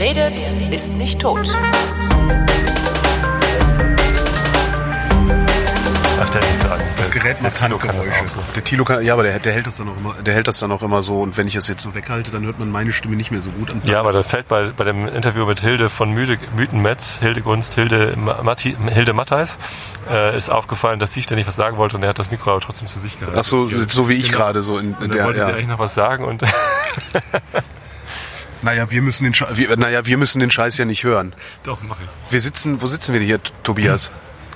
Wer redet, ist nicht tot. Ach, der nicht sagen. Das Gerät macht Tilo kann das Handgeräusche. auch so. Der Tilo kann, ja, aber der, der hält das dann auch immer, der hält das dann auch immer so und wenn ich es jetzt so weghalte, dann hört man meine Stimme nicht mehr so gut. Ja, aber da fällt bei, bei dem Interview mit Hilde von Müde, Mythenmetz, Hilde Gunst, Hilde, Ma- Matti, Hilde Mattheis, äh, ist aufgefallen, dass sie ständig was sagen wollte und er hat das Mikro aber trotzdem zu sich gehalten. Ach so, so wie ich gerade so in, in der, wollte sie ja. eigentlich noch was sagen und Naja, wir müssen den, Sche- wir, naja, wir müssen den Scheiß ja nicht hören. doch, mach ich. Wir sitzen, wo sitzen wir denn hier, Tobias?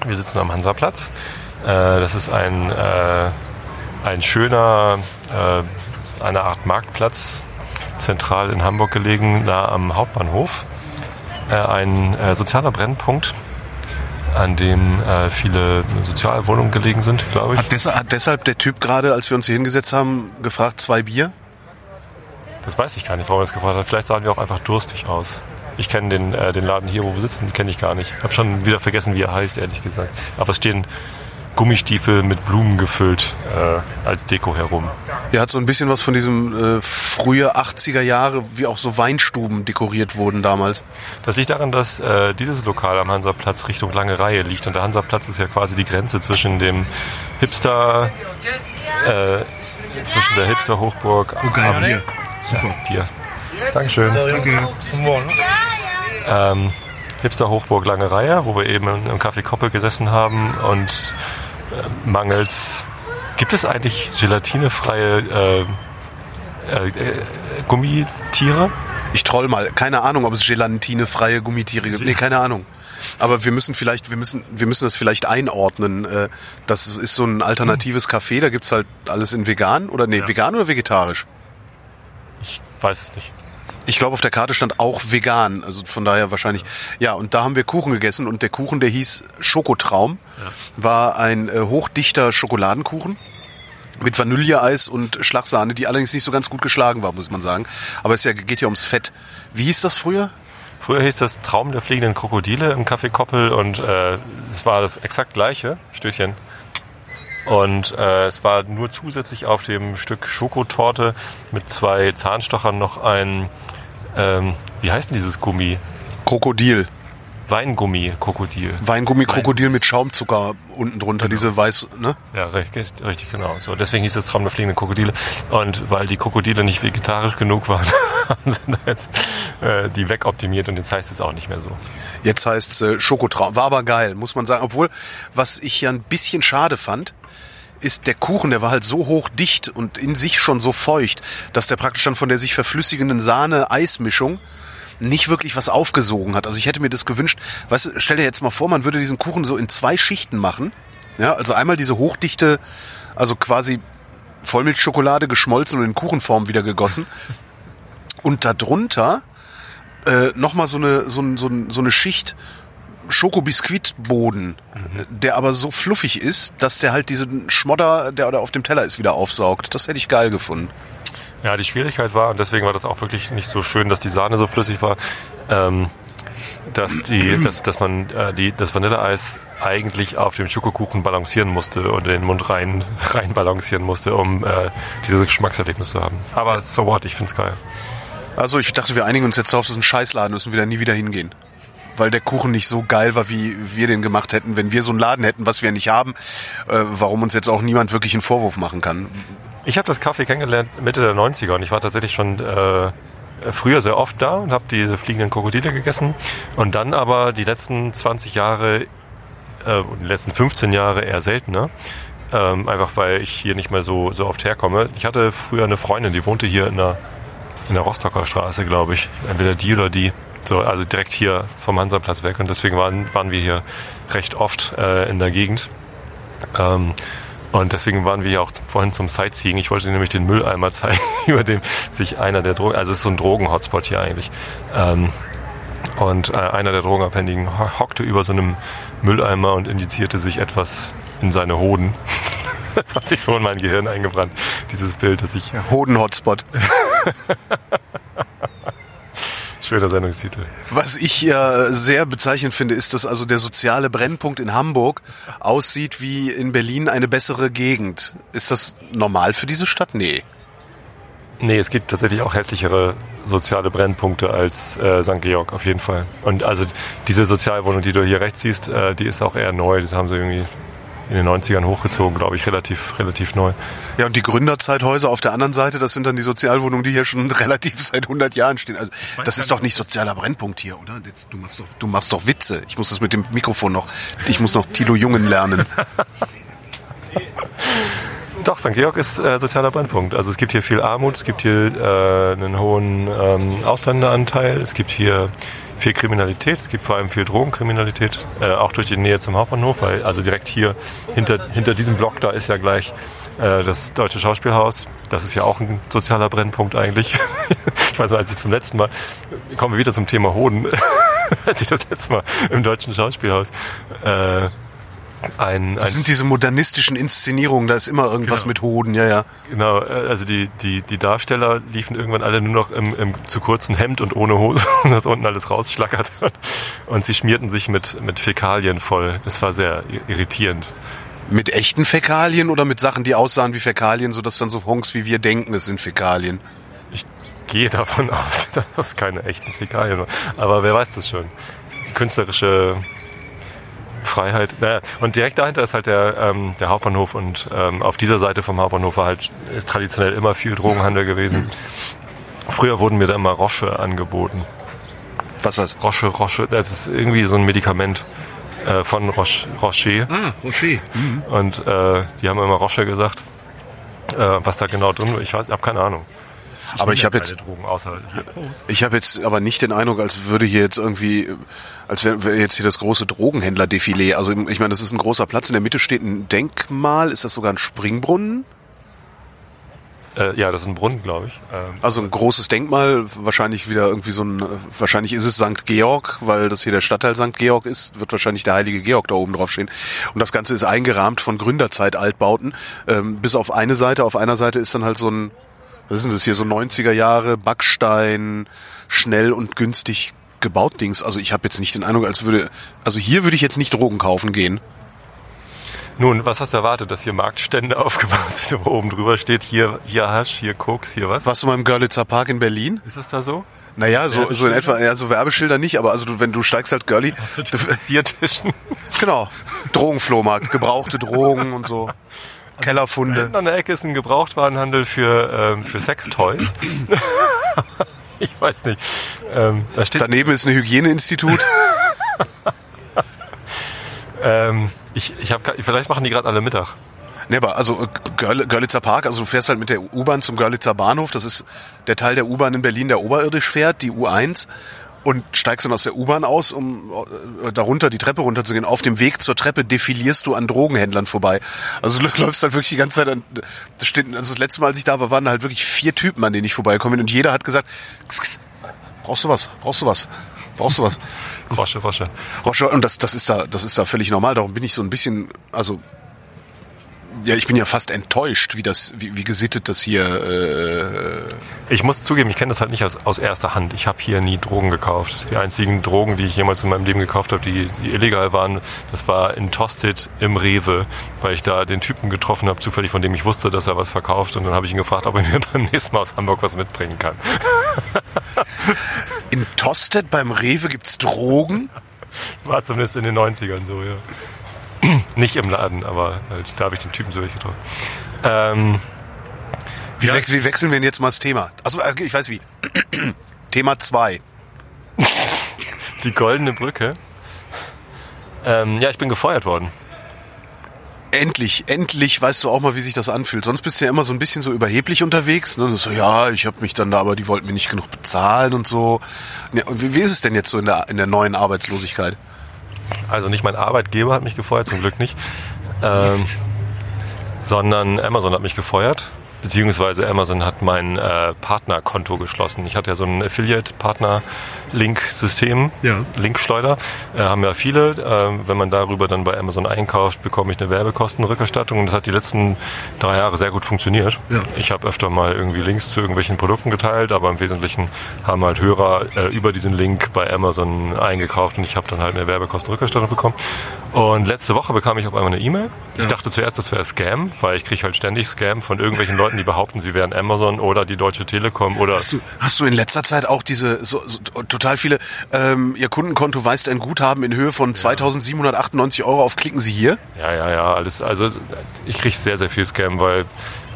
Wir sitzen am Hansaplatz. Äh, das ist ein, äh, ein schöner, äh, eine Art Marktplatz, zentral in Hamburg gelegen, nah am Hauptbahnhof. Äh, ein äh, sozialer Brennpunkt, an dem äh, viele Sozialwohnungen gelegen sind, glaube ich. Hat, deshalb, hat deshalb der Typ gerade, als wir uns hier hingesetzt haben, gefragt, zwei Bier? Das weiß ich gar nicht, warum er das gefragt hat. Vielleicht sahen wir auch einfach durstig aus. Ich kenne den, äh, den Laden hier, wo wir sitzen, kenne ich gar nicht. Habe schon wieder vergessen, wie er heißt, ehrlich gesagt. Aber es stehen Gummistiefel mit Blumen gefüllt äh, als Deko herum. Er hat so ein bisschen was von diesem äh, frühe 80er Jahre, wie auch so Weinstuben dekoriert wurden damals. Das liegt daran, dass äh, dieses Lokal am Hansaplatz Richtung Lange Reihe liegt. Und der Hansaplatz ist ja quasi die Grenze zwischen dem Hipster, äh, zwischen der Hipster-Hochburg Oh, geil, am. Super. Bier. Dankeschön. Ähm, Hipster Hochburg Lange Reihe, wo wir eben im Café Koppel gesessen haben und äh, mangels gibt es eigentlich gelatinefreie äh, äh, äh, Gummitiere? Ich troll mal. Keine Ahnung, ob es gelatinefreie Gummitiere gibt. Nee, keine Ahnung. Aber wir müssen vielleicht, wir müssen, wir müssen das vielleicht einordnen. Äh, Das ist so ein alternatives Café, da gibt's halt alles in vegan oder nee, Ja. vegan oder vegetarisch? Ich weiß es nicht. Ich glaube, auf der Karte stand auch vegan, also von daher wahrscheinlich. Ja, und da haben wir Kuchen gegessen und der Kuchen, der hieß Schokotraum, war ein äh, hochdichter Schokoladenkuchen mit Vanilleeis und Schlagsahne, die allerdings nicht so ganz gut geschlagen war, muss man sagen. Aber es ja, geht ja ums Fett. Wie hieß das früher? Früher hieß das Traum der fliegenden Krokodile im Café Koppel und äh, es war das exakt gleiche. Stößchen. Und äh, es war nur zusätzlich auf dem Stück Schokotorte mit zwei Zahnstochern noch ein, ähm, wie heißt denn dieses Gummi? Krokodil. Weingummi-Krokodil. Weingummi-Krokodil mit Schaumzucker unten drunter, diese weiß, ne? Ja, richtig, richtig genau. So, deswegen hieß es Traum der fliegenden Krokodile. Und weil die Krokodile nicht vegetarisch genug waren, haben sie da jetzt äh, die wegoptimiert und jetzt heißt es auch nicht mehr so. Jetzt heißt äh, Schokotraum. War aber geil, muss man sagen. Obwohl, was ich ja ein bisschen schade fand, ist der Kuchen, der war halt so hochdicht und in sich schon so feucht, dass der praktisch dann von der sich verflüssigenden Sahne-Eismischung nicht wirklich was aufgesogen hat. Also ich hätte mir das gewünscht, weißt du, stell dir jetzt mal vor, man würde diesen Kuchen so in zwei Schichten machen. Ja, also einmal diese hochdichte, also quasi Vollmilchschokolade geschmolzen und in Kuchenform wieder gegossen. Und darunter äh, nochmal so eine, so, so, so eine Schicht Schokobiskuitboden, der aber so fluffig ist, dass der halt diesen Schmodder, der da auf dem Teller ist, wieder aufsaugt. Das hätte ich geil gefunden. Ja, die Schwierigkeit war, und deswegen war das auch wirklich nicht so schön, dass die Sahne so flüssig war, ähm, dass, die, dass, dass man äh, die, das Vanilleeis eigentlich auf dem Schokokuchen balancieren musste und in den Mund rein, rein balancieren musste, um äh, dieses Geschmackserlebnis zu haben. Aber so what, ich find's geil. Also ich dachte, wir einigen uns jetzt darauf, das ist ein Scheißladen, müssen wir da nie wieder hingehen. Weil der Kuchen nicht so geil war, wie wir den gemacht hätten. Wenn wir so einen Laden hätten, was wir nicht haben, äh, warum uns jetzt auch niemand wirklich einen Vorwurf machen kann. Ich habe das Kaffee kennengelernt Mitte der 90er und ich war tatsächlich schon äh, früher sehr oft da und habe diese fliegenden Krokodile gegessen. Und dann aber die letzten 20 Jahre, äh, die letzten 15 Jahre eher seltener. Ähm, einfach weil ich hier nicht mehr so, so oft herkomme. Ich hatte früher eine Freundin, die wohnte hier in der, in der Rostocker Straße, glaube ich. Entweder die oder die. So, also direkt hier vom Hansaplatz weg. Und deswegen waren, waren wir hier recht oft äh, in der Gegend. Ähm, und deswegen waren wir ja auch vorhin zum Sightseeing. Ich wollte nämlich den Mülleimer zeigen, über dem sich einer der Drogen, also es ist so ein Drogen-Hotspot hier eigentlich. Ähm, und äh, einer der Drogenabhängigen ho- hockte über so einem Mülleimer und injizierte sich etwas in seine Hoden. Das hat sich so in mein Gehirn eingebrannt, dieses Bild, dass ich. Hoden-Hotspot. Schöner Sendungstitel. Was ich ja sehr bezeichnend finde, ist, dass also der soziale Brennpunkt in Hamburg aussieht wie in Berlin eine bessere Gegend. Ist das normal für diese Stadt? Nee. Nee, es gibt tatsächlich auch hässlichere soziale Brennpunkte als äh, St. Georg auf jeden Fall. Und also diese Sozialwohnung, die du hier rechts siehst, äh, die ist auch eher neu. Das haben sie irgendwie in den 90ern hochgezogen, glaube ich, relativ, relativ neu. Ja, und die Gründerzeithäuser auf der anderen Seite, das sind dann die Sozialwohnungen, die hier schon relativ seit 100 Jahren stehen. Also das ist doch nicht sozialer Brennpunkt hier, oder? Jetzt, du, machst doch, du machst doch Witze. Ich muss das mit dem Mikrofon noch, ich muss noch Tilo Jungen lernen. Doch, St. Georg ist äh, sozialer Brennpunkt. Also es gibt hier viel Armut, es gibt hier äh, einen hohen ähm, Ausländeranteil, es gibt hier viel Kriminalität, es gibt vor allem viel Drogenkriminalität, äh, auch durch die Nähe zum Hauptbahnhof, weil also direkt hier hinter, hinter diesem Block da ist ja gleich äh, das Deutsche Schauspielhaus. Das ist ja auch ein sozialer Brennpunkt eigentlich. ich weiß noch, als ich zum letzten Mal, kommen wir wieder zum Thema Hoden, als ich das letzte Mal im Deutschen Schauspielhaus äh, ein, Das ein sind diese modernistischen Inszenierungen, da ist immer irgendwas Genau. mit Hoden, ja, ja. Genau, äh, also die, die, die Darsteller liefen irgendwann alle nur noch im, im zu kurzen Hemd und ohne Hose, dass unten alles rausschlackert. Und sie schmierten sich mit, mit Fäkalien voll. Das war sehr irritierend. Mit echten Fäkalien oder mit Sachen, die aussahen wie Fäkalien, sodass dann so Honks wie wir denken, es sind Fäkalien. Ich gehe davon aus, dass das keine echten Fäkalien waren. Aber wer weiß das schon? Die künstlerische Freiheit. Naja, und direkt dahinter ist halt der, ähm, der Hauptbahnhof und ähm, auf dieser Seite vom Hauptbahnhof war halt ist traditionell immer viel Drogenhandel gewesen. Früher wurden mir da immer Rosche angeboten. Was das? Roche, Roche, das ist irgendwie so ein Medikament äh, von Roche, Rocher. Ah, Rocher. Und äh, die haben immer Roche gesagt. Äh, was da genau drin war, ich weiß, ich habe keine Ahnung. Aber ich habe jetzt, Drogen außer ich habe jetzt aber nicht den Eindruck, als würde hier jetzt irgendwie, als wäre wär jetzt hier das große Drogenhändler-Defilé. Also ich meine, das ist ein großer Platz. In der Mitte steht ein Denkmal. Ist das sogar ein Springbrunnen? Äh, ja, das ist ein Brunnen, glaube ich. Ähm, Also ein großes Denkmal, wahrscheinlich wieder irgendwie so ein, wahrscheinlich ist es St. Georg, weil das hier der Stadtteil St. Georg ist, wird wahrscheinlich der heilige Georg da oben drauf stehen. Und das Ganze ist eingerahmt von Gründerzeit-Altbauten. Ähm, bis auf eine Seite, auf einer Seite ist dann halt so ein, was ist denn das hier, so 90er Jahre, Backstein, schnell und günstig gebaut Dings. Also ich habe jetzt nicht den Eindruck, als würde, also hier würde ich jetzt nicht Drogen kaufen gehen. Nun, was hast du erwartet, dass hier Marktstände aufgebaut sind, wo oben drüber steht, hier, hier Hasch, hier Koks, hier was? Warst du mal im Görlitzer Park in Berlin? Ist das da so? Naja, so, so in etwa, ja, so Werbeschilder nicht, aber also du, wenn du steigst halt Girlie, Ziertischen. Genau. Drogenflohmarkt, gebrauchte Drogen und so. Kellerfunde. Hinten an der Ecke ist ein Gebrauchtwarenhandel für, ähm, für Sextoys. ich weiß nicht. Ähm, da Daneben ist ein Hygieneinstitut. ähm, ich, ich hab, vielleicht machen die gerade alle Mittag. Ne, aber also äh, Görl, Görlitzer Park, also du fährst halt mit der U-Bahn zum Görlitzer Bahnhof. Das ist der Teil der U-Bahn in Berlin, der oberirdisch fährt, die U1. Und steigst dann aus der U-Bahn aus, um äh, darunter die Treppe runterzugehen. Auf dem Weg zur Treppe defilierst du an Drogenhändlern vorbei. Also du läufst halt wirklich die ganze Zeit an. Das, steht, also das letzte Mal, als ich da war, waren da halt wirklich vier Typen, an denen ich vorbeikomme. Und jeder hat gesagt, "Kss, kss, brauchst du was? Brauchst du was? Brauchst du was? Rosche, Rosche. Roger, und das, das ist da, das ist da völlig normal. Darum bin ich so ein bisschen, also ja, ich bin ja fast enttäuscht, wie das, wie, wie gesittet das hier. Äh, Ich muss zugeben, ich kenne das halt nicht aus, aus erster Hand. Ich habe hier nie Drogen gekauft. Die einzigen Drogen, die ich jemals in meinem Leben gekauft habe, die, die illegal waren, das war in Tosted im Rewe, weil ich da den Typen getroffen habe, zufällig, von dem ich wusste, dass er was verkauft. Und dann habe ich ihn gefragt, ob er mir beim nächsten Mal aus Hamburg was mitbringen kann. in Tosted beim Rewe gibt's Drogen. War zumindest in den 90ern so, ja. Nicht im Laden, aber halt, da habe ich den Typen so getroffen. Ähm, Wie, Ja. we wie wechseln wir denn jetzt mal das Thema? Also ich weiß wie. Thema zwei. die goldene Brücke. Ähm, ja, ich bin gefeuert worden. Endlich, endlich weißt du auch mal, wie sich das anfühlt. Sonst bist du ja immer so ein bisschen so überheblich unterwegs. Ne? So, ja, ich habe mich dann da, aber die wollten mir nicht genug bezahlen und so. Ja, und wie, wie ist es denn jetzt so in der, in der neuen Arbeitslosigkeit? Also nicht mein Arbeitgeber hat mich gefeuert, zum Glück nicht. Ähm, sondern Amazon hat mich gefeuert. Beziehungsweise Amazon hat mein äh, Partnerkonto geschlossen. Ich hatte ja so ein Affiliate-Partner-Link-System, Ja. Linkschleuder. Äh, haben ja viele. Äh, wenn man darüber dann bei Amazon einkauft, bekomme ich eine Werbekostenrückerstattung. Und das hat die letzten drei Jahre sehr gut funktioniert. Ja. Ich habe öfter mal irgendwie Links zu irgendwelchen Produkten geteilt, aber im Wesentlichen haben halt Hörer äh, über diesen Link bei Amazon eingekauft und ich habe dann halt eine Werbekostenrückerstattung bekommen. Und letzte Woche bekam ich auf einmal eine E-Mail Ich dachte zuerst, das wäre Scam, weil ich kriege halt ständig Scam von irgendwelchen Leuten, die behaupten, sie wären Amazon oder die Deutsche Telekom oder. Hast du, hast du in letzter Zeit auch diese so, so, total viele, ähm, Ihr Kundenkonto weist ein Guthaben in Höhe von 2798 Euro auf, klicken Sie hier? Ja, ja, ja, alles. Also ich kriege sehr, sehr viel Scam, weil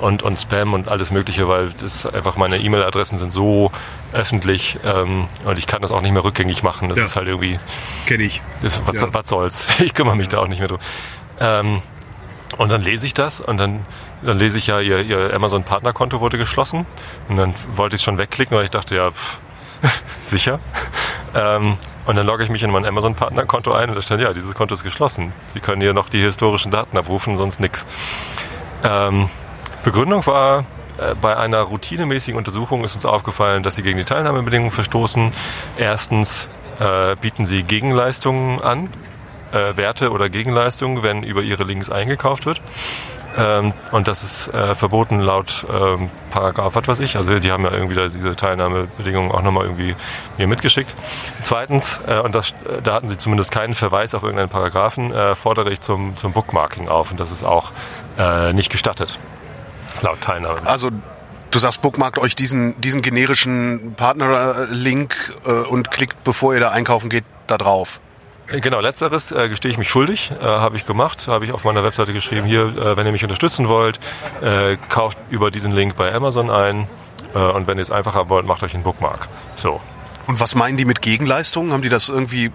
und, und Spam und alles Mögliche, weil das einfach meine E-Mail-Adressen sind so öffentlich ähm, und ich kann das auch nicht mehr rückgängig machen. Das Ja. ist halt irgendwie. Kenne ich. Das, was, Ja. was soll's? Ich kümmere mich da auch nicht mehr drum. Ähm, und dann lese ich das und dann, dann lese ich ja, ihr, ihr Amazon-Partnerkonto wurde geschlossen. Und dann wollte ich es schon wegklicken, weil ich dachte, ja, pff, sicher. Ähm, und dann logge ich mich in mein Amazon-Partnerkonto ein und da stand, ja, dieses Konto ist geschlossen. Sie können hier noch die historischen Daten abrufen, sonst nix. Ähm, Begründung war, äh, bei einer routinemäßigen Untersuchung ist uns aufgefallen, dass sie gegen die Teilnahmebedingungen verstoßen. Erstens äh, bieten sie Gegenleistungen an, äh, Werte oder Gegenleistungen, wenn über ihre Links eingekauft wird. Ähm, und das ist äh, verboten laut ähm, Paragraph, was weiß ich. Also die haben ja irgendwie da diese Teilnahmebedingungen auch nochmal irgendwie mir mitgeschickt. Zweitens, äh, und das, äh, da hatten sie zumindest keinen Verweis auf irgendeinen Paragraphen, äh, fordere ich zum, zum Bookmarking auf. Und das ist auch äh, nicht gestattet. Laut Teilnahme. Also du sagst, bookmarkt euch diesen, diesen generischen Partnerlink äh, und klickt, bevor ihr da einkaufen geht, da drauf. Genau, letzteres äh, gestehe ich mich schuldig, äh, habe ich gemacht, habe ich auf meiner Webseite geschrieben, hier, äh, wenn ihr mich unterstützen wollt, äh, kauft über diesen Link bei Amazon ein äh, und wenn ihr es einfach haben wollt, macht euch einen Bookmark. So. Und was meinen die mit Gegenleistungen? Haben die das irgendwie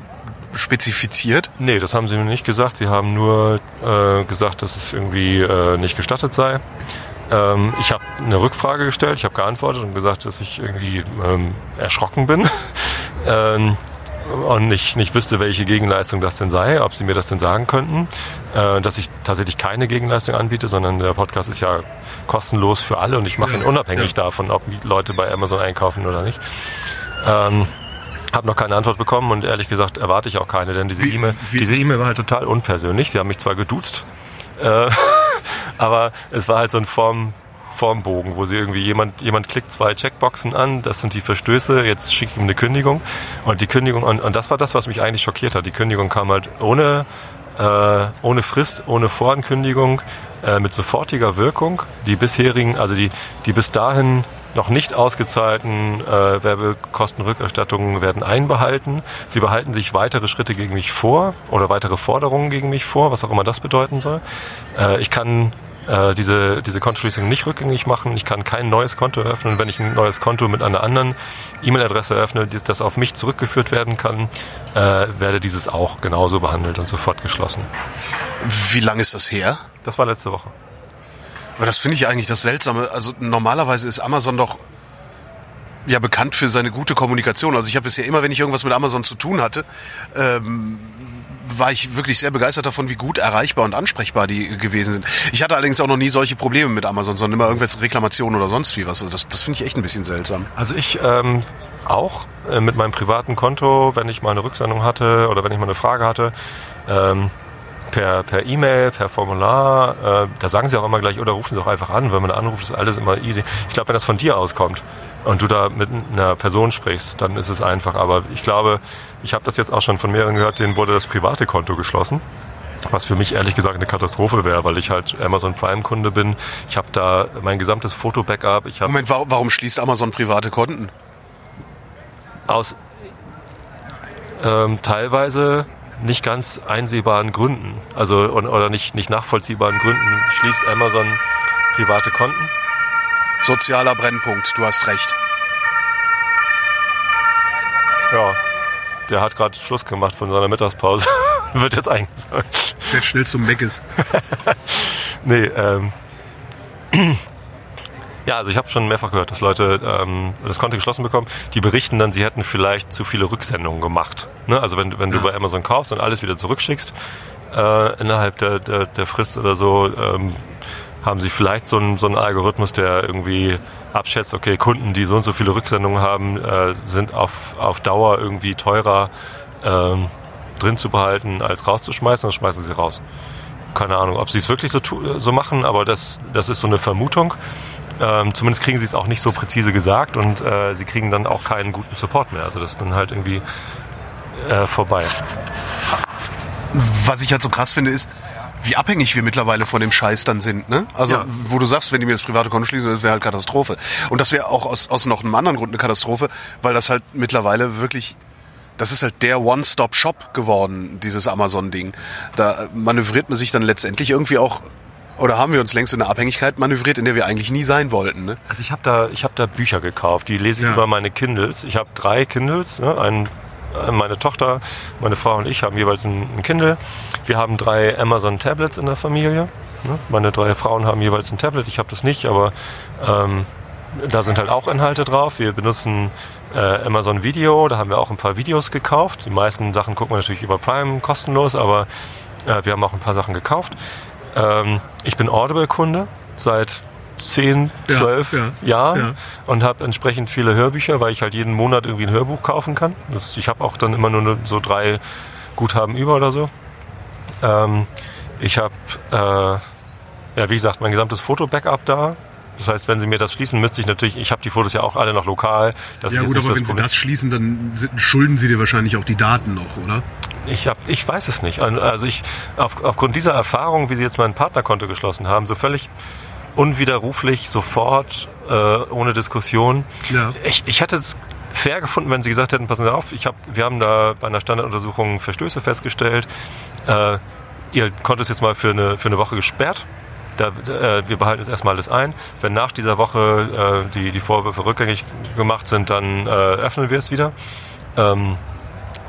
spezifiziert? Nee, das haben sie mir nicht gesagt. Sie haben nur äh, gesagt, dass es irgendwie äh, nicht gestattet sei. Ähm, ich habe eine Rückfrage gestellt, ich habe geantwortet und gesagt, dass ich irgendwie ähm, erschrocken bin ähm, und nicht, nicht wüsste, welche Gegenleistung das denn sei, ob sie mir das denn sagen könnten, äh, dass ich tatsächlich keine Gegenleistung anbiete, sondern der Podcast ist ja kostenlos für alle und ich mache ihn unabhängig davon, ob Leute bei Amazon einkaufen oder nicht. Ähm, habe noch keine Antwort bekommen und ehrlich gesagt erwarte ich auch keine, denn diese E-Mail, diese E-Mail war halt total unpersönlich. Sie haben mich zwar geduzt, äh, aber es war halt so ein Form, Formbogen, wo sie irgendwie jemand, jemand klickt zwei Checkboxen an, das sind die Verstöße, jetzt schicke ich ihm eine Kündigung. Und die Kündigung, und, und das war das, was mich eigentlich schockiert hat. Die Kündigung kam halt ohne, äh, ohne Frist, ohne Vorankündigung, äh, mit sofortiger Wirkung. Die bisherigen, also die, die bis dahin noch nicht ausgezahlten äh, Werbekostenrückerstattungen werden einbehalten. Sie behalten sich weitere Schritte gegen mich vor oder weitere Forderungen gegen mich vor, was auch immer das bedeuten soll. Äh, ich kann äh, diese, diese Kontoschließung nicht rückgängig machen. Ich kann kein neues Konto eröffnen. Wenn ich ein neues Konto mit einer anderen E-Mail-Adresse eröffne, die- das auf mich zurückgeführt werden kann, äh, werde dieses auch genauso behandelt und sofort geschlossen. Wie lange ist das her? Das war letzte Woche. Aber das finde ich eigentlich das Seltsame. Also normalerweise ist Amazon doch ja bekannt für seine gute Kommunikation. Also ich habe bisher immer, wenn ich irgendwas mit Amazon zu tun hatte, ähm, war ich wirklich sehr begeistert davon, wie gut erreichbar und ansprechbar die gewesen sind. Ich hatte allerdings auch noch nie solche Probleme mit Amazon, sondern immer irgendwelche Reklamationen oder sonst wie was. Also das, das finde ich echt ein bisschen seltsam. Also ich ähm, auch äh, mit meinem privaten Konto, wenn ich mal eine Rücksendung hatte oder wenn ich mal eine Frage hatte, ähm, per per E-Mail, per Formular, äh, da sagen sie auch immer gleich, oder rufen sie auch einfach an, wenn man anruft, ist alles immer easy. Ich glaube, wenn das von dir auskommt und du da mit einer Person sprichst, dann ist es einfach. Aber ich glaube, ich habe das jetzt auch schon von mehreren gehört, denen wurde das private Konto geschlossen. Was für mich ehrlich gesagt eine Katastrophe wäre, weil ich halt Amazon Prime Kunde bin. Ich habe da mein gesamtes Foto-Backup. Moment, warum, warum schließt Amazon private Konten? aus ähm, teilweise nicht ganz einsehbaren Gründen, also oder nicht, nicht nachvollziehbaren Gründen schließt Amazon private Konten. Sozialer Brennpunkt, du hast recht. Ja, der hat gerade Schluss gemacht von seiner Mittagspause. Wird jetzt eingesagt. Der schnell zum Meck ist. Nee, ähm. Ja, also ich habe schon mehrfach gehört, dass Leute ähm, das Konto geschlossen bekommen. Die berichten dann, sie hätten vielleicht zu viele Rücksendungen gemacht. Ne? Also wenn, wenn du bei Amazon kaufst und alles wieder zurückschickst, äh, innerhalb der, der, der Frist oder so, ähm, haben sie vielleicht so einen, so einen Algorithmus, der irgendwie abschätzt, okay, Kunden, die so und so viele Rücksendungen haben, äh, sind auf, auf Dauer irgendwie teurer ähm, drin zu behalten, als rauszuschmeißen, dann schmeißen sie raus. Keine Ahnung, ob sie es wirklich so, so machen, aber das, das ist so eine Vermutung. Ähm, zumindest kriegen sie es auch nicht so präzise gesagt und äh, sie kriegen dann auch keinen guten Support mehr. Also das ist dann halt irgendwie äh, vorbei. Was ich halt so krass finde, ist, wie abhängig wir mittlerweile von dem Scheiß dann sind, ne? Also, Ja. wo du sagst, wenn die mir das private Konto schließen, das wäre halt Katastrophe. Und das wäre auch aus, aus noch einem anderen Grund eine Katastrophe, weil das halt mittlerweile wirklich, das ist halt der One-Stop-Shop geworden, dieses Amazon-Ding. Da manövriert man sich dann letztendlich irgendwie auch, oder haben wir uns längst in eine Abhängigkeit manövriert, in der wir eigentlich nie sein wollten, ne? Also ich habe da, ich habe da Bücher gekauft, die lese ich Ja. über meine Kindles. Ich habe drei Kindles, ne? ein, meine Tochter, meine Frau und ich haben jeweils ein, ein Kindle. Wir haben drei Amazon Tablets in der Familie. Ne? Meine drei Frauen haben jeweils ein Tablet. Ich habe das nicht, aber ähm, da sind halt auch Inhalte drauf. Wir benutzen äh, Amazon Video, da haben wir auch ein paar Videos gekauft. Die meisten Sachen gucken wir natürlich über Prime kostenlos, aber äh, wir haben auch ein paar Sachen gekauft. Ähm, ich bin Audible-Kunde seit 10, Ja, 12 ja, Jahren ja. und habe entsprechend viele Hörbücher, weil ich halt jeden Monat irgendwie ein Hörbuch kaufen kann. Das, ich habe auch dann immer nur so drei Guthaben über oder so. Ähm, ich habe, äh, ja wie gesagt, mein gesamtes Foto-Backup da. Das heißt, wenn Sie mir das schließen, müsste ich natürlich, ich habe die Fotos ja auch alle noch lokal. Das ist jetzt nicht das Problem. schließen, dann schulden Sie dir wahrscheinlich auch die Daten noch, oder? Ich, hab, ich weiß es nicht. Also ich, auf, aufgrund dieser Erfahrung, wie Sie jetzt mein Partnerkonto geschlossen haben, so völlig unwiderruflich, sofort, äh, ohne Diskussion. Ja. Ich, ich hätte es fair gefunden, wenn Sie gesagt hätten, passen Sie auf, ich hab, wir haben da bei einer Standarduntersuchung Verstöße festgestellt. Äh, Ihr Konto ist jetzt mal für eine, für eine Woche gesperrt. Da, äh, wir behalten jetzt erstmal alles ein. Wenn nach dieser Woche äh, die, die Vorwürfe rückgängig gemacht sind, dann äh, öffnen wir es wieder. Ähm,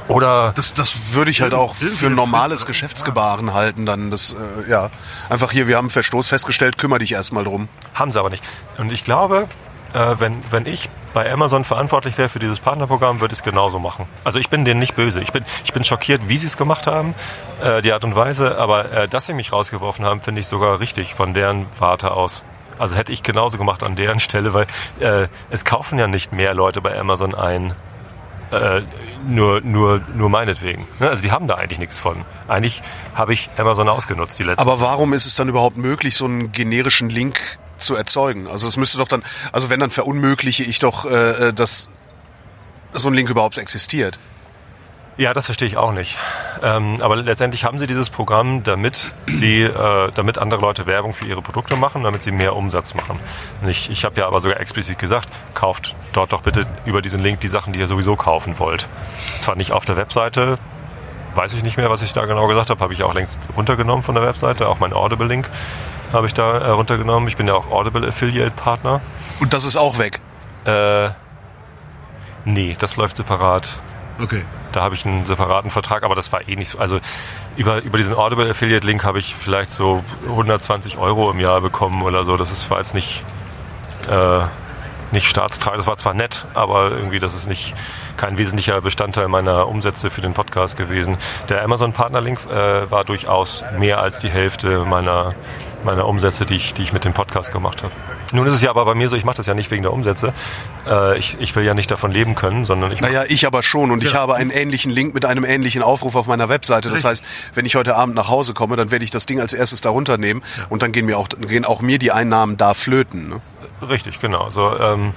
oder Das, das würde ich halt auch für ein normales Geschäftsgebaren halten, dann das, äh, ja. Einfach hier, wir haben einen Verstoß festgestellt, kümmere dich erstmal drum. Haben sie aber nicht. Und ich glaube, äh, wenn, wenn ich bei Amazon verantwortlich wäre für dieses Partnerprogramm, würde ich es genauso machen. Also ich bin denen nicht böse. Ich bin, ich bin schockiert, wie sie es gemacht haben, äh, die Art und Weise. Aber äh, dass sie mich rausgeworfen haben, finde ich sogar richtig von deren Warte aus. Also hätte ich genauso gemacht an deren Stelle, weil äh, es kaufen ja nicht mehr Leute bei Amazon ein, äh, nur, nur, nur meinetwegen. Ne? Also die haben da eigentlich nichts von. Eigentlich habe ich Amazon ausgenutzt die letzten Aber warum ist es dann überhaupt möglich, so einen generischen Link zu erzeugen? Also es müsste doch dann, also wenn dann verunmögliche ich doch, äh, dass so ein Link überhaupt existiert. Ja, das verstehe ich auch nicht. Ähm, aber letztendlich haben sie dieses Programm, damit sie, äh, damit andere Leute Werbung für ihre Produkte machen, damit sie mehr Umsatz machen. Und ich, ich habe ja aber sogar explizit gesagt, kauft dort doch bitte über diesen Link die Sachen, die ihr sowieso kaufen wollt. Zwar nicht auf der Webseite, weiß ich nicht mehr, was ich da genau gesagt habe, habe ich auch längst runtergenommen von der Webseite. Auch mein Audible-Link habe ich da äh, runtergenommen. Ich bin ja auch Audible Affiliate Partner. Und das ist auch weg. Äh, nee, das läuft separat. Okay. Da habe ich einen separaten Vertrag, aber das war eh nicht so. Also über, über diesen Audible Affiliate Link habe ich vielleicht so 120 Euro im Jahr bekommen oder so. Das ist, war jetzt nicht, äh, nicht staatstragend. Das war zwar nett, aber irgendwie das ist nicht kein wesentlicher Bestandteil meiner Umsätze für den Podcast gewesen. Der Amazon Partner Link äh, war durchaus mehr als die Hälfte meiner, meiner Umsätze, die ich, die ich mit dem Podcast gemacht habe. Nun ist es ja aber bei mir so, ich mache das ja nicht wegen der Umsätze. Äh, ich, ich will ja nicht davon leben können, sondern ich Naja, ich aber schon und ich habe einen ähnlichen Link mit einem ähnlichen Aufruf auf meiner Webseite. Das heißt, wenn ich heute Abend nach Hause komme, dann werde ich das Ding als erstes da runternehmen und dann gehen mir auch, gehen auch mir die Einnahmen da flöten. Ne? Richtig, genau. So, ähm,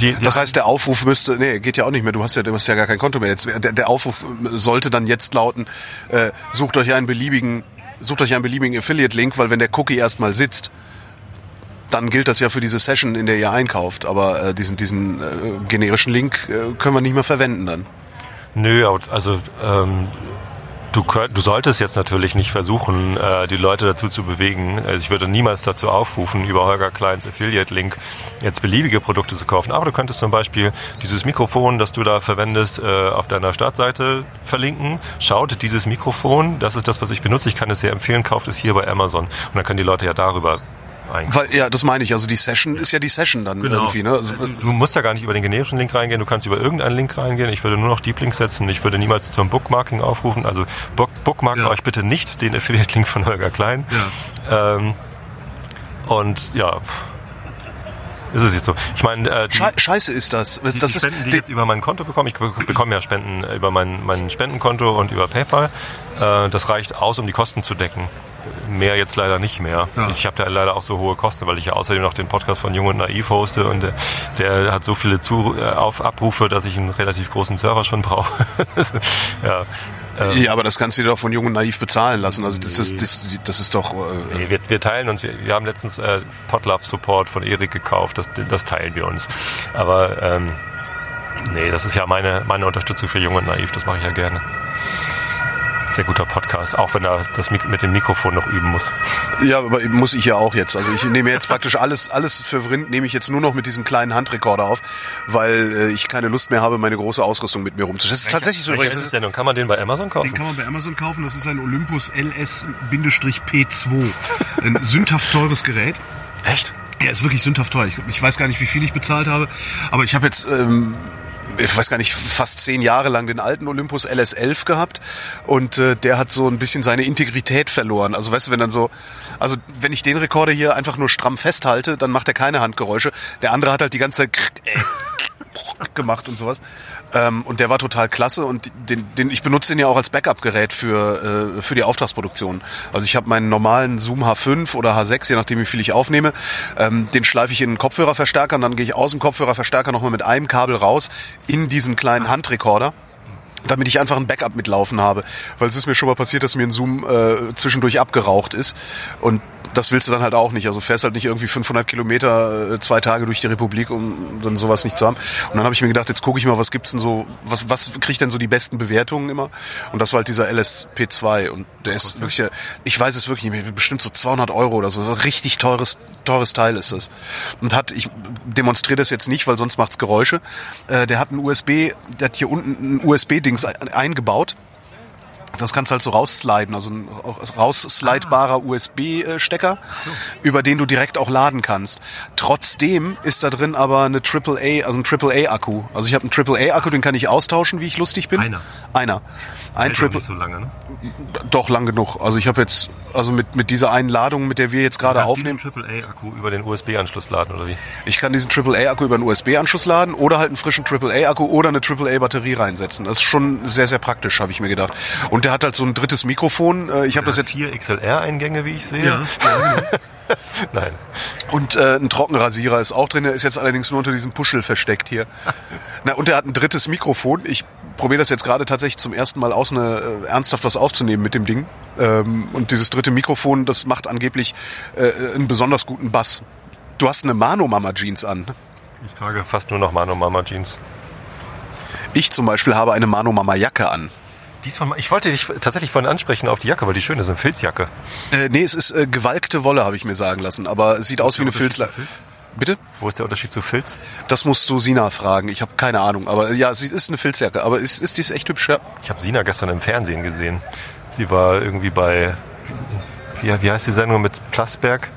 die, die Das heißt, der Aufruf müsste, nee, geht ja auch nicht mehr. Du hast ja, du hast ja gar kein Konto mehr. Jetzt, der, der Aufruf sollte dann jetzt lauten: äh, Sucht euch einen beliebigen, sucht euch einen beliebigen Affiliate-Link, weil wenn der Cookie erstmal sitzt, dann gilt das ja für diese Session, in der ihr einkauft. Aber äh, diesen, diesen äh, generischen Link äh, können wir nicht mehr verwenden dann. Nö, also ähm, du, könnt, du solltest jetzt natürlich nicht versuchen, äh, die Leute dazu zu bewegen. Also ich würde niemals dazu aufrufen, über Holger Kleins Affiliate-Link jetzt beliebige Produkte zu kaufen. Aber du könntest zum Beispiel dieses Mikrofon, das du da verwendest, äh, auf deiner Startseite verlinken. Schaut dieses Mikrofon, das ist das, was ich benutze. Ich kann es sehr empfehlen, kauft es hier bei Amazon. Und dann können die Leute ja darüber einkaufen. Weil, ja, das meine ich. Also die Session ist ja die Session dann irgendwie. Ne? Also, Du musst ja gar nicht über den generischen Link reingehen, du kannst über irgendeinen Link reingehen. Ich würde nur noch Deep Links setzen. Ich würde niemals zum Bookmarking aufrufen. Also book, bookmarkt Ja. euch bitte nicht den Affiliate-Link von Holger Klein. Ähm, und ja, ist es jetzt so. Ich meine, äh, die, Schei Scheiße ist das. Das die ist Spenden, die ich die- jetzt über mein Konto bekomme, ich be- bekomme ja Spenden über mein, mein Spendenkonto und über PayPal. Äh, das reicht aus, um die Kosten zu decken. Mehr jetzt leider nicht mehr. Ja. Ich habe da leider auch so hohe Kosten, weil ich ja außerdem noch den Podcast von Jung und Naiv hoste und der, der hat so viele Zu äh, auf Abrufe, dass ich einen relativ großen Server schon brauche. ja. Ähm, Ja, aber das kannst du dir doch von Jung und Naiv bezahlen lassen. Also das ist, das, das ist doch... Äh, Nee, wir, wir teilen uns, wir, wir haben letztens äh, Podlove Support von Erik gekauft, das, das teilen wir uns. Aber ähm, nee, das ist ja meine, meine Unterstützung für Jung und Naiv, das mache ich ja gerne. Sehr guter Podcast, auch wenn er das mit dem Mikrofon noch üben muss. Ja, aber muss ich ja auch jetzt. Also ich nehme jetzt praktisch alles, alles für Vrind nehme ich jetzt nur noch mit diesem kleinen Handrekorder auf, weil äh, ich keine Lust mehr habe, meine große Ausrüstung mit mir rumzuschleppen. Das ist tatsächlich so Welcher übrigens. ist Das es ist, denn und kann man den bei Amazon kaufen? den kann man bei Amazon kaufen. Das ist ein Olympus LS-P2. Ein sündhaft teures Gerät. Echt? Ja, ist wirklich sündhaft teuer. Ich, ich weiß gar nicht, wie viel ich bezahlt habe, aber ich habe jetzt, ähm, ich weiß gar nicht, fast zehn Jahre lang den alten Olympus LS11 gehabt und äh, der hat so ein bisschen seine Integrität verloren. Also weißt du, wenn dann so, also wenn ich den Rekorder hier einfach nur stramm festhalte, dann macht er keine Handgeräusche. Der andere hat halt die ganze Zeit gemacht und sowas. Ähm, und der war total klasse und den, den ich benutze den ja auch als Backup-Gerät für, äh, für die Auftragsproduktion. Also ich habe meinen normalen Zoom H5 oder H6, je nachdem wie viel ich aufnehme, ähm, den schleife ich in einen Kopfhörerverstärker und dann gehe ich aus dem Kopfhörerverstärker nochmal mit einem Kabel raus in diesen kleinen Handrekorder damit ich einfach ein Backup mitlaufen habe. Weil es ist mir schon mal passiert, dass mir ein Zoom äh, zwischendurch abgeraucht ist. Und das willst du dann halt auch nicht. Also fährst halt nicht irgendwie 500 Kilometer äh, zwei Tage durch die Republik, um dann sowas nicht zu haben. Und dann habe ich mir gedacht, jetzt gucke ich mal, was gibt's denn so, was, was kriegt denn so die besten Bewertungen immer? Und das war halt dieser LSP2. Und der ist wirklich, ja- ich weiß es wirklich nicht mehr, bestimmt so 200 Euro oder so. Das ist ein richtig teures, teures Teil ist das. Und hat, ich demonstriere das jetzt nicht, weil sonst macht's Geräusche. Äh, der hat ein USB, der hat hier unten ein USB-Dings ein- eingebaut. Das kannst du halt so raussliden, also ein rausslidbarer USB-Stecker, über den du direkt auch laden kannst. Trotzdem ist da drin aber eine AAA, also ein AAA-Akku. Also ich habe einen AAA-Akku, den kann ich austauschen, wie ich lustig bin. Einer. Einer. Ein Hält doch Triple, nicht so lange, ne? doch lang genug. Also ich habe jetzt, also mit, mit dieser einen Ladung, mit der wir jetzt gerade Kannst aufnehmen, diesen AAA-Akku über den USB-Anschluss laden, oder wie? ich kann diesen AAA-Akku über einen USB-Anschluss laden oder halt einen frischen AAA-Akku oder eine AAA-Batterie reinsetzen. Das ist schon sehr, sehr praktisch, habe ich mir gedacht. Und der hat halt so ein drittes Mikrofon. Äh, Ich habe das jetzt vier XLR-Eingänge, wie ich sehe. Nein. Und äh, ein Trockenrasierer ist auch drin, der ist jetzt allerdings nur unter diesem Puschel versteckt hier. Na, und er hat ein drittes Mikrofon. Ich probiere das jetzt gerade tatsächlich zum ersten Mal aus, eine, äh, ernsthaft was aufzunehmen mit dem Ding. Ähm, und dieses dritte Mikrofon, das macht angeblich äh, einen besonders guten Bass. Du hast eine Mano Mama Jeans an. Ich trage fast nur noch Mano Mama Jeans. Ich zum Beispiel habe eine Mano Mama Jacke an. Diesmal, ich wollte dich tatsächlich vorhin ansprechen auf die Jacke, weil die schön ist, eine Filzjacke. Äh, nee, es ist äh, gewalkte Wolle, habe ich mir sagen lassen. Aber es sieht aus wie eine Unterschied Filzle zu Filz? Bitte? Wo ist der Unterschied zu Filz? Das musst du Sina fragen. Ich habe keine Ahnung. Aber ja, sie ist eine Filzjacke. Aber ist, ist die ist echt hübsch? Ja. Ich habe Sina gestern im Fernsehen gesehen. Sie war irgendwie bei, wie, wie heißt die Sendung mit Plasberg?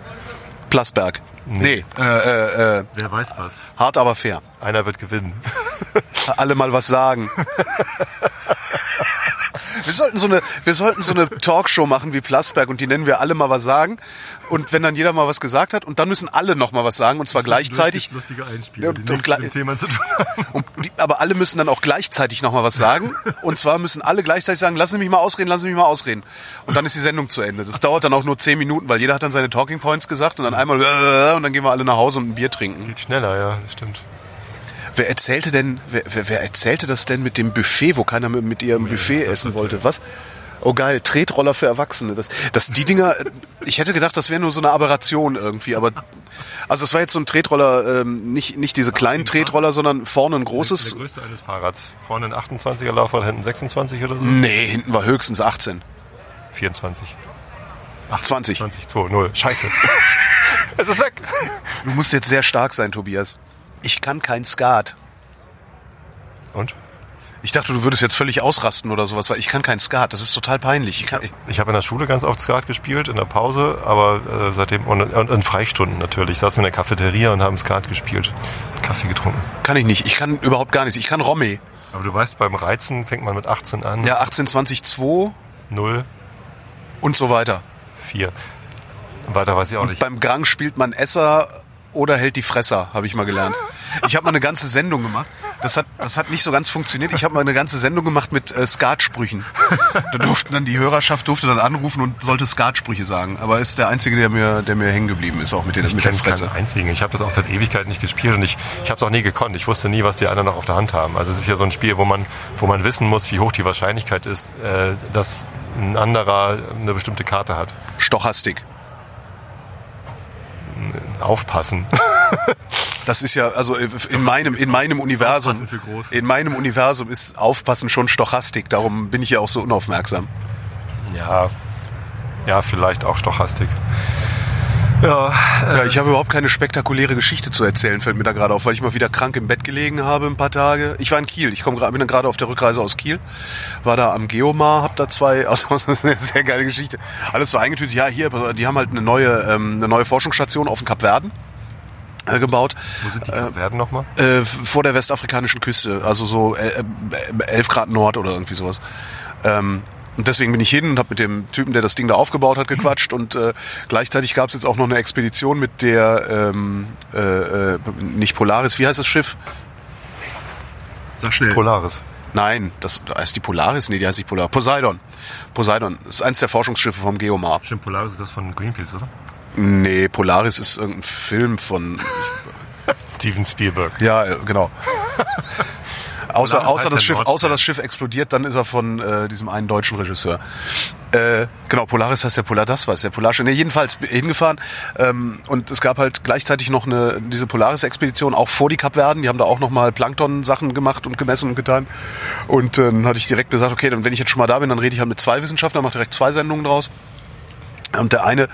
Plasberg. Nee, äh, äh, äh, Wer weiß was. hart aber fair. Einer wird gewinnen. Alle mal was sagen. Wir sollten so eine, wir sollten so eine Talkshow machen wie Plasberg und die nennen wir alle mal was sagen. Und wenn dann jeder mal was gesagt hat und dann müssen alle noch mal was sagen und zwar gleichzeitig. Lustige Ja, Einspieler, und- und gleich- Thema zu tun haben. Und die, aber alle müssen dann auch gleichzeitig noch mal was sagen. Und zwar müssen alle gleichzeitig sagen, lassen Sie mich mal ausreden, lassen Sie mich mal ausreden. Und dann ist die Sendung zu Ende. Das dauert dann auch nur zehn Minuten, weil jeder hat dann seine Talking Points gesagt und dann einmal äh, und dann gehen wir alle nach Hause und ein Bier trinken. Geht schneller, ja, das stimmt. Wer erzählte denn, wer, wer, wer erzählte das denn mit dem Buffet, wo keiner mit, mit ihrem Buffet essen wollte? Was? Oh geil, Tretroller für Erwachsene. Das, das die Dinger, äh, ich hätte gedacht, das wäre nur so eine Aberration irgendwie, aber also es war jetzt so ein Tretroller, ähm, nicht, nicht diese kleinen Tretroller, sondern vorne ein Der großes. größte eines Fahrrads. Vorne ein 28er Laufrad, hinten 26 oder so? Nee, hinten war höchstens 18. 24. 20. 20, 2, 0. Scheiße. es ist weg. Du musst jetzt sehr stark sein, Tobias. Ich kann kein Skat. Und? Ich dachte, du würdest jetzt völlig ausrasten oder sowas, weil ich kann kein Skat. Das ist total peinlich. Ich kann, Ich habe in der Schule ganz oft Skat gespielt, in der Pause, aber äh, seitdem, und, und in Freistunden natürlich. Saßen wir in der Cafeteria und haben Skat gespielt. Kaffee getrunken. kann ich nicht. Ich kann überhaupt gar nichts. Ich kann Romme. Aber du weißt, beim Reizen fängt man mit 18 an. Ja, 18, 20, 2 0, und so weiter. 4. Weiter weiß ich auch nicht. Beim Gang spielt man Esser oder hält die Fresser, habe ich mal gelernt. Ich habe mal eine ganze Sendung gemacht. das hat, das hat nicht so ganz funktioniert. Ich habe mal eine ganze Sendung gemacht mit äh, Skatsprüchen. Da durften dann die Hörerschaft durfte dann anrufen und sollte Skatsprüche sagen. Aber ist der einzige, der mir, der mir hängen geblieben ist, auch mit, den, mit der Fresse. keinen einzigen. Ich habe das auch seit Ewigkeit nicht gespielt und ich, ich habe es auch nie gekonnt. Ich wusste nie, was die anderen noch auf der Hand haben. Also es ist ja so ein Spiel, wo man, wo man wissen muss, wie hoch die Wahrscheinlichkeit ist, äh, dass ein anderer eine bestimmte Karte hat. Stochastik. Aufpassen. Das ist ja, also in meinem, in meinem Universum, in meinem Universum ist Aufpassen schon Stochastik. Darum bin ich ja auch so unaufmerksam. Ja, ja, vielleicht auch Stochastik. Ja, Ja, ich habe überhaupt keine spektakuläre Geschichte zu erzählen, fällt mir da gerade auf, weil ich mal wieder krank im Bett gelegen habe ein paar Tage. Ich war in Kiel, ich komme gerade, bin dann gerade auf der Rückreise aus Kiel, war da am Geomar, hab da zwei, also das ist eine sehr geile Geschichte, alles so eingetütet. Ja, hier, die haben halt eine neue, ähm, eine neue Forschungsstation auf dem Kap Verden äh, gebaut. wo sind die werden nochmal? Äh, vor der westafrikanischen Küste, also so äh, äh, 11 Grad Nord oder irgendwie sowas. Ähm, und deswegen bin ich hin und habe mit dem Typen, der das Ding da aufgebaut hat, gequatscht. Und äh, gleichzeitig gab es jetzt auch noch eine Expedition mit der, ähm, äh, äh, nicht Polaris, wie heißt das Schiff? Sag schnell. Polaris. Nein, das heißt die Polaris? Nee, die heißt nicht Polaris. Poseidon. Poseidon. Das ist eins der Forschungsschiffe vom Geomar. Stimmt, Polaris ist das von Greenpeace, oder? Nee, Polaris ist irgendein Film von... Steven Spielberg. Ja, äh, genau. Außer, außer, das Schiff, Nordstern. außer das Schiff explodiert, dann ist er von äh, diesem einen deutschen Regisseur. Äh, genau, Polaris heißt ja Polar, das weiß der Polarische. Nee, jedenfalls hingefahren. Ähm, und es gab halt gleichzeitig noch eine diese Polaris-Expedition auch vor die Kapverden. Die haben da auch nochmal Plankton-Sachen gemacht und gemessen und getan. Und äh, dann hatte ich direkt gesagt, okay, dann wenn ich jetzt schon mal da bin, dann rede ich halt mit zwei Wissenschaftlern, mache direkt zwei Sendungen draus. Und der eine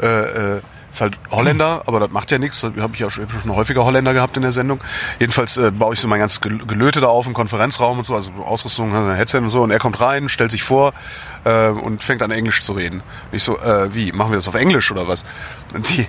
äh, äh, ist halt Holländer, aber das macht ja nichts. Da habe ich ja schon, hab schon häufiger Holländer gehabt in der Sendung. Jedenfalls äh, baue ich so mein ganzes Gel- Gelöte da auf im Konferenzraum und so, also Ausrüstung, ein Headset und so. Und er kommt rein, stellt sich vor äh, und fängt an Englisch zu reden. Und ich so, äh, wie, machen wir das auf Englisch oder was? Und die,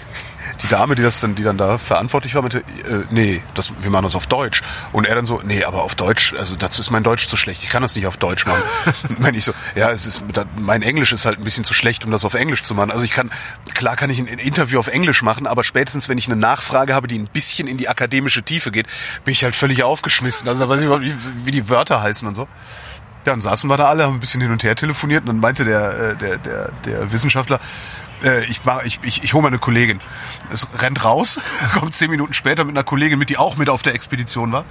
die Dame, die das dann, die dann da verantwortlich war, meinte, äh, nee, das, wir machen das auf Deutsch. Und er dann so, nee, aber auf Deutsch, also dazu ist mein Deutsch zu schlecht. Ich kann das nicht auf Deutsch machen. Meine ich so, ja, es ist, mein Englisch ist halt ein bisschen zu schlecht, um das auf Englisch zu machen. Also ich kann, klar kann ich ein Interview auf Englisch machen, aber spätestens, wenn ich eine Nachfrage habe, die ein bisschen in die akademische Tiefe geht, bin ich halt völlig aufgeschmissen. Also da weiß ich überhaupt nicht, wie die Wörter heißen und so. Ja, dann saßen wir da alle, haben ein bisschen hin und her telefoniert und dann meinte der, äh, der, der, der Wissenschaftler, äh, ich, mach, ich, ich, ich hole meine Kollegin. Es rennt raus, kommt zehn Minuten später mit einer Kollegin mit, die auch mit auf der Expedition war.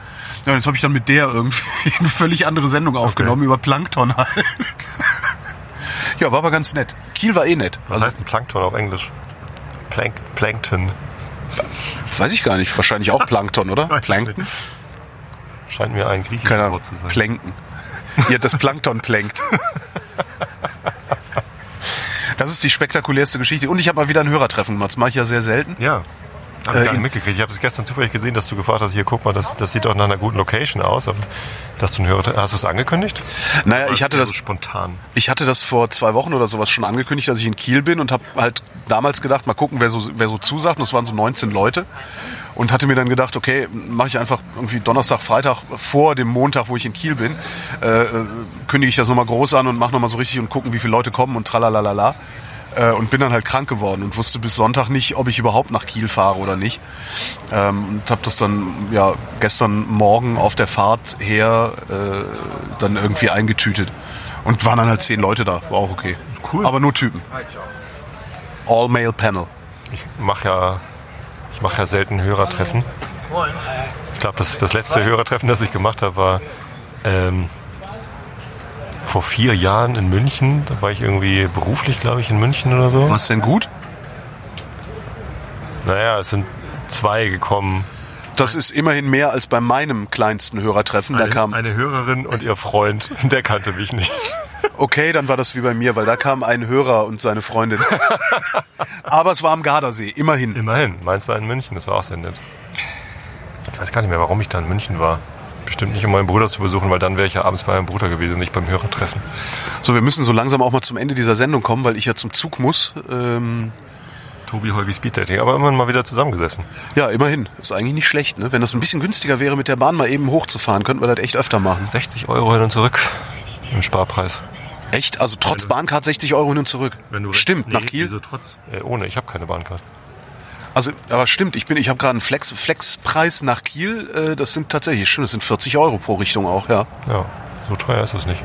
Ja, und jetzt habe ich dann mit der irgendwie eine völlig andere Sendung aufgenommen über Plankton halt. Ja, war aber ganz nett. Kiel war eh nett. Was heißt ein Plankton auf Englisch? Plank Plankton. Weiß ich gar nicht. Wahrscheinlich auch Plankton, oder? Plankton? Scheint mir ein griechisches Keine Ahnung. Wort zu sein. Planken. Ihr das Plankton plankt. Das ist die spektakulärste Geschichte. Und ich habe mal wieder ein Hörertreffen gemacht. Das mache ich ja sehr selten. Ja. Hab Äh, ich gar nicht in- mitgekriegt. Ich habe es gestern zufällig gesehen, dass du gefragt hast, hier guck mal, das, das sieht doch nach einer guten Location aus. Aber dass du ein Hörer hast du es angekündigt? Naja, ich hatte das so spontan. Ich hatte das vor zwei Wochen oder sowas schon angekündigt, dass ich in Kiel bin und habe halt damals gedacht, mal gucken, wer so, wer so zusagt. Und das waren so 19 Leute. Und hatte mir dann gedacht, okay, mache ich einfach irgendwie Donnerstag, Freitag vor dem Montag, wo ich in Kiel bin, äh, äh, kündige ich das nochmal groß an und mache nochmal so richtig und gucken, wie viele Leute kommen und tralalala. Äh, und bin dann halt krank geworden und wusste bis Sonntag nicht, ob ich überhaupt nach Kiel fahre oder nicht. Ähm, und habe das dann ja gestern Morgen auf der Fahrt her äh, dann irgendwie eingetütet. Und waren dann halt zehn Leute da. War auch okay. Cool. Aber nur Typen. All-Male Panel. Ich mache ja, ich mache ja selten Hörertreffen. Ich glaube, das, das letzte Hörertreffen, das ich gemacht habe, war ähm, vor vier Jahren in München. Da war ich irgendwie beruflich, glaube ich, in München oder so. Was denn gut? Naja, es sind zwei gekommen. Das ist immerhin mehr als bei meinem kleinsten Hörertreffen. Da Eine, kam, eine Hörerin und ihr Freund, der kannte mich nicht. Okay, dann war das wie bei mir, weil da kam ein Hörer und seine Freundin. Aber es war am Gardasee, immerhin. Immerhin, meins war in München, das war auch sehr nett. Ich weiß gar nicht mehr, warum ich da in München war. Bestimmt nicht, um meinen Bruder zu besuchen, weil dann wäre ich ja abends bei meinem Bruder gewesen und nicht beim Hörertreffen. So, wir müssen so langsam auch mal zum Ende dieser Sendung kommen, weil ich ja zum Zug muss. Ähm, Tobi Holgi Speeddating, aber immerhin mal wieder zusammengesessen. ja, immerhin. Ist eigentlich nicht schlecht, ne? Wenn das ein bisschen günstiger wäre, mit der Bahn mal eben hochzufahren, könnten wir das echt öfter machen. 60 Euro hin und zurück im Sparpreis. Echt? Also trotz Bahncard 60 Euro hin und zurück. Stimmt, nach Kiel. trotz? Äh, ohne, ich habe keine Bahncard. Also, aber stimmt, ich bin, ich habe gerade einen Flex, Flexpreis nach Kiel, äh, das sind tatsächlich, stimmt, das sind 40 Euro pro Richtung auch, ja. Ja, so teuer ist das nicht.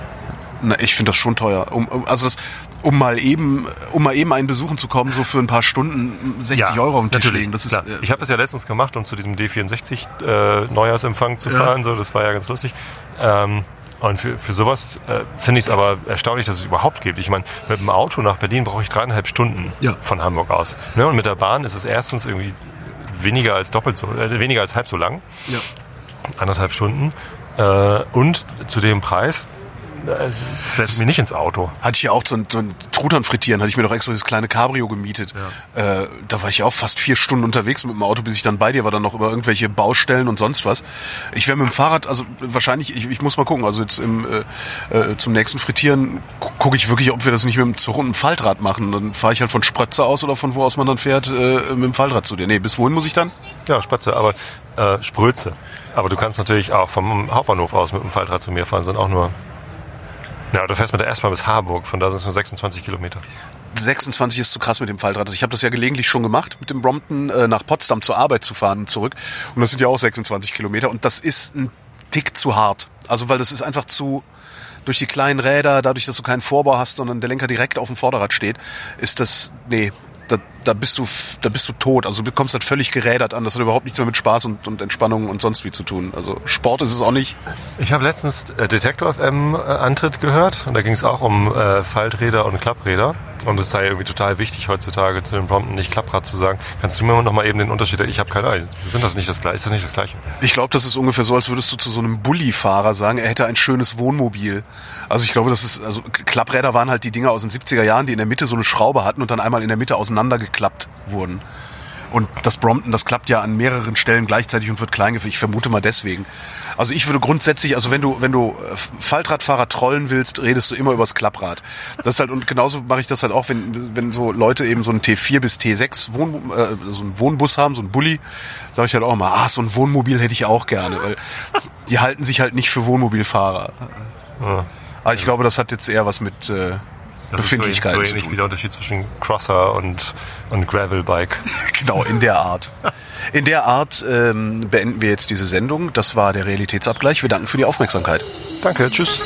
Na, ich finde das schon teuer. Um, um, also das, um mal eben, um mal eben einen besuchen zu kommen, so für ein paar Stunden 60 Euro auf den Tisch legen. Das ist, klar. äh, ich habe das ja letztens gemacht, um zu diesem D64 äh, Neujahrsempfang zu fahren. So, das war ja ganz lustig. Ähm, und für, für sowas äh, finde ich es aber erstaunlich, dass es überhaupt gibt. Ich meine, mit dem Auto nach Berlin brauche ich dreieinhalb Stunden Ja. von Hamburg aus. Ne? Und mit der Bahn ist es erstens irgendwie weniger als doppelt so, äh, weniger als halb so lang, ja. anderthalb Stunden. Äh, und zu dem Preis ich mich nicht ins Auto. Hatte ich ja auch so ein, so ein Truthahn frittieren, hatte ich mir doch extra dieses kleine Cabrio gemietet. Äh, da war ich ja auch fast vier Stunden unterwegs mit dem Auto, bis ich dann bei dir war, dann noch über irgendwelche Baustellen und sonst was. Ich wäre mit dem Fahrrad, also wahrscheinlich, ich, ich muss mal gucken, also jetzt im, äh, äh, zum nächsten Frittieren gu- gucke ich wirklich, ob wir das nicht mit dem Zug und dem Faltrad machen. Dann fahre ich halt von Sprötze aus oder von wo aus man dann fährt, äh, mit dem Faltrad zu dir. Nee, bis wohin muss ich dann? Ja, Spatze, aber äh, Spröze. Aber du kannst natürlich auch vom Hauptbahnhof aus mit dem Faltrad zu mir fahren, sind auch nur. Ja, du fährst mit der S-Bahn bis Harburg, von da sind es nur 26 Kilometer. 26 ist zu krass mit dem Faltrad. Also ich habe das ja gelegentlich schon gemacht, mit dem Brompton äh, nach Potsdam zur Arbeit zu fahren und zurück. Und das sind ja auch 26 Kilometer. Und das ist ein Tick zu hart. Also weil das ist einfach zu durch die kleinen Räder, dadurch, dass du keinen Vorbau hast, sondern der Lenker direkt auf dem Vorderrad steht, ist das nee, da, da bist du da bist du tot. Also du kommst halt völlig gerädert an. Das hat überhaupt nichts mehr mit Spaß und, und Entspannung und sonst wie zu tun. Also Sport ist es auch nicht. Ich habe letztens äh, Detektor FM äh, Antritt gehört und da ging es auch um äh, Falträder und Klappräder. Und es sei irgendwie total wichtig heutzutage zu dem Brompton nicht Klapprad zu sagen. Kannst du mir noch mal eben den Unterschied? Ich habe keine Ahnung. Sind das nicht das gleiche? Ist das nicht das gleiche? Ich glaube, das ist ungefähr so, als würdest du zu so einem Bulli-Fahrer sagen, er hätte ein schönes Wohnmobil. Also ich glaube, das ist, also Klappräder waren halt die Dinger aus den 70er Jahren, die in der Mitte so eine Schraube hatten und dann einmal in der Mitte auseinandergeklappt wurden. Und das Brompton, das klappt ja an mehreren Stellen gleichzeitig und wird klein. Ich vermute mal deswegen. Also ich würde grundsätzlich, also wenn du, wenn du äh, Faltradfahrer trollen willst, redest du immer übers Klapprad. Das ist halt, und genauso mache ich das halt auch, wenn, wenn so Leute eben so einen T4 bis T6 Wohn, äh, so einen Wohnbus haben, so einen Bulli, sage ich halt auch immer, ah, so ein Wohnmobil hätte ich auch gerne, weil die halten sich halt nicht für Wohnmobilfahrer. Ja. Aber ich glaube, das hat jetzt eher was mit äh, Das Befindlichkeit ist so, so ähnlich wie der Unterschied zwischen Crosser und, und Gravelbike. Genau, in der Art. In der Art ähm, beenden wir jetzt diese Sendung. Das war der Realitätsabgleich. Wir danken für die Aufmerksamkeit. Danke, tschüss.